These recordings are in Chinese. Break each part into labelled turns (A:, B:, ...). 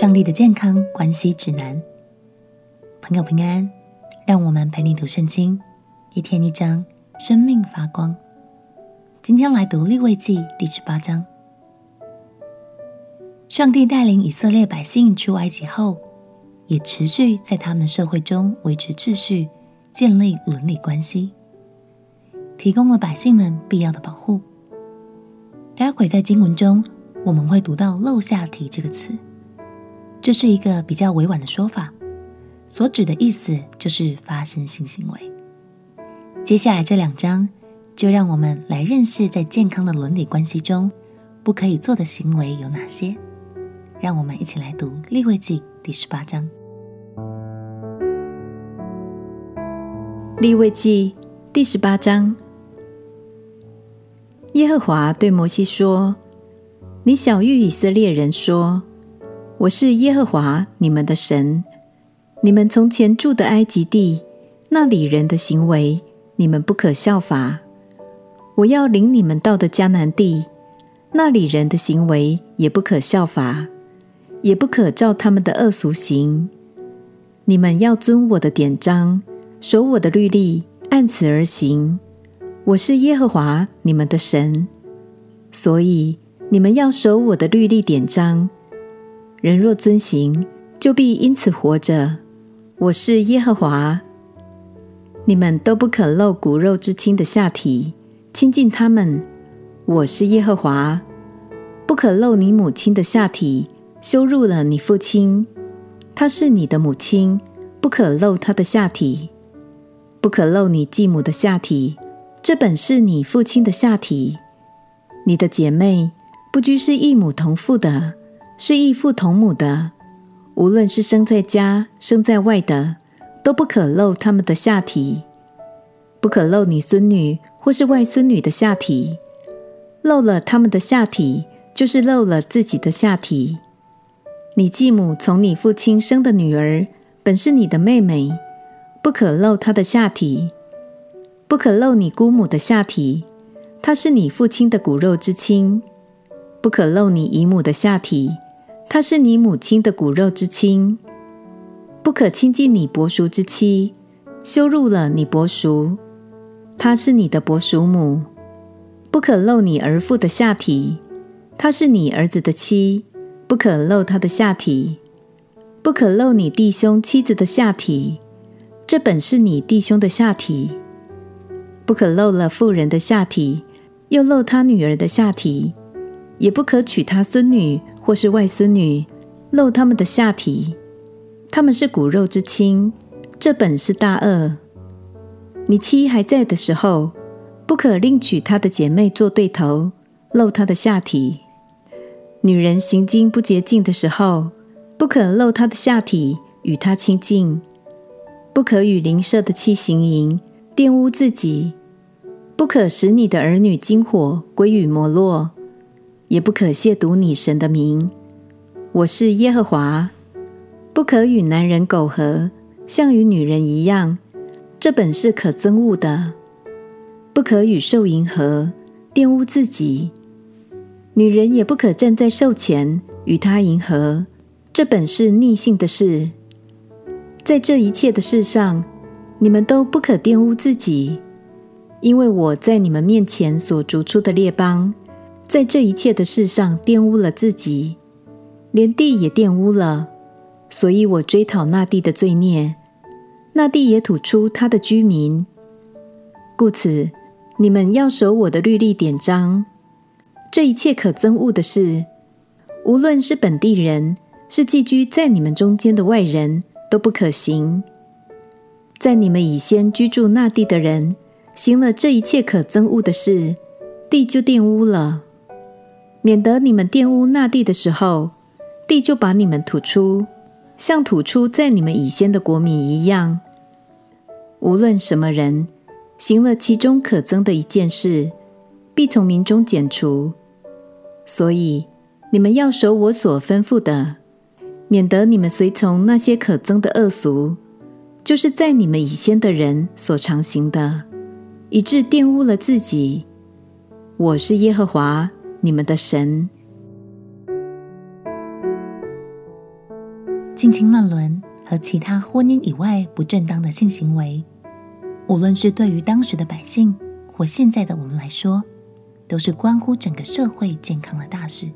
A: 上帝的健康关系指南，朋友平安，让我们陪你读圣经，一天一章，生命发光。今天来读利未记第十八章。上帝带领以色列百姓出埃及后，也持续在他们的社会中维持秩序，建立伦理关系，提供了百姓们必要的保护。待会在经文中，我们会读到“露下体”这个词，这是一个比较委婉的说法，所指的意思就是发生性行为。接下来这两章，就让我们来认识在健康的伦理关系中不可以做的行为有哪些。让我们一起来读《利未记》第十八章。
B: 《利未记》第十八章。耶和华对摩西说：“你晓諭以色列人说，我是耶和华你们的神。你们从前住的埃及地，那里人的行为，你们不可效法；我要领你们到的迦南地，那里人的行为也不可效法，也不可照他们的恶俗行。你们要遵我的典章，守我的律例，按此而行。”我是耶和华你们的神，所以你们要守我的律例典章。人若遵行，就必因此活着。我是耶和华。你们都不可露骨肉之亲的下体，亲近他们。我是耶和华。不可露你母亲的下体，羞辱了你父亲。她是你的母亲，不可露她的下体。不可露你继母的下体。这本是你父亲的下体，你的姐妹不拘是异母同父的，是异父同母的，无论是生在家生在外的，都不可露他们的下体。不可露你孙女或是外孙女的下体，露了他们的下体，就是露了自己的下体。你继母从你父亲生的女儿，本是你的妹妹，不可露她的下体。不可露你姑母的下体，她是你父亲的骨肉之亲；不可露你姨母的下体，她是你母亲的骨肉之亲；不可亲近你伯叔之妻，羞辱了你伯叔，她是你的伯叔母；不可露你儿妇的下体，她是你儿子的妻，不可露他的下体；不可露你弟兄妻子的下体，这本是你弟兄的下体。不可露了妇人的下体，又露他女儿的下体，也不可娶她孙女或是外孙女，露他们的下体。他们是骨肉之亲，这本是大恶。你妻还在的时候，不可另娶她的姐妹做对头，露她的下体。女人行经不洁净的时候，不可露她的下体与她亲近，不可与邻舍的妻行淫，玷污自己。不可使你的儿女经火归于摩洛，也不可亵渎你神的名。我是耶和华。不可与男人苟合，像与女人一样，这本是可憎恶的。不可与兽淫合，玷污自己。女人也不可站在兽前与他淫合，这本是逆性的事。在这一切的事上，你们都不可玷污自己。因为我在你们面前所逐出的列邦，在这一切的事上玷污了自己，连地也玷污了，所以我追讨那地的罪孽，那地也吐出他的居民。故此，你们要守我的律例典章。这一切可憎恶的事，无论是本地人，是寄居在你们中间的外人，都不可行。在你们以先居住那地的人。行了这一切可憎恶的事，地就玷污了，免得你们玷污那地的时候，地就把你们吐出，像吐出在你们以先的国民一样。无论什么人行了其中可憎的一件事，必从民中剪除。所以你们要守我所吩咐的，免得你们随从那些可憎的恶俗，就是在你们以先的人所常行的。以致玷污了自己。我是耶和华你们的神。
A: 近亲乱伦和其他婚姻以外不正当的性行为，无论是对于当时的百姓或现在的我们来说，都是关乎整个社会健康的大事。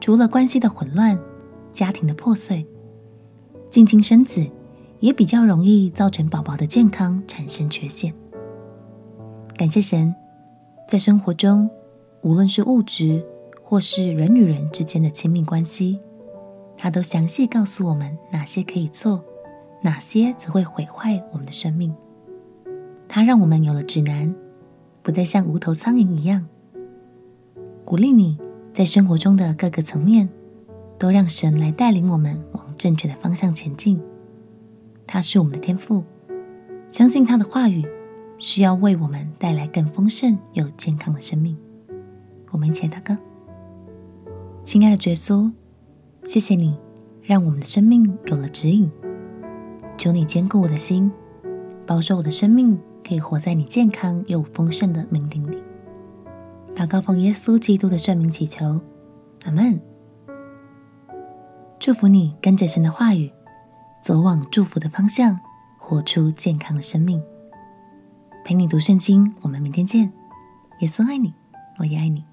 A: 除了关系的混乱、家庭的破碎，近亲生子也比较容易造成宝宝的健康产生缺陷。感谢神，在生活中，无论是物质或是人与人之间的亲密关系。他都详细告诉我们哪些可以做，哪些则会毁坏我们的生命。他让我们有了指南，不再像无头苍蝇一样。鼓励你在生活中的各个层面，都让神来带领我们往正确的方向前进。他是我们的天赋，相信他的话语是要为我们带来更丰盛又健康的生命。我们一起祷告，亲爱的耶稣。谢谢你，让我们的生命有了指引。求你坚固我的心，保守我的生命可以活在你健康又丰盛的命定里。祷告奉耶稣基督的圣名祈求，阿门。祝福你跟着神的话语，走往祝福的方向，活出健康的生命。陪你读圣经，我们明天见。耶稣爱你，我也爱你。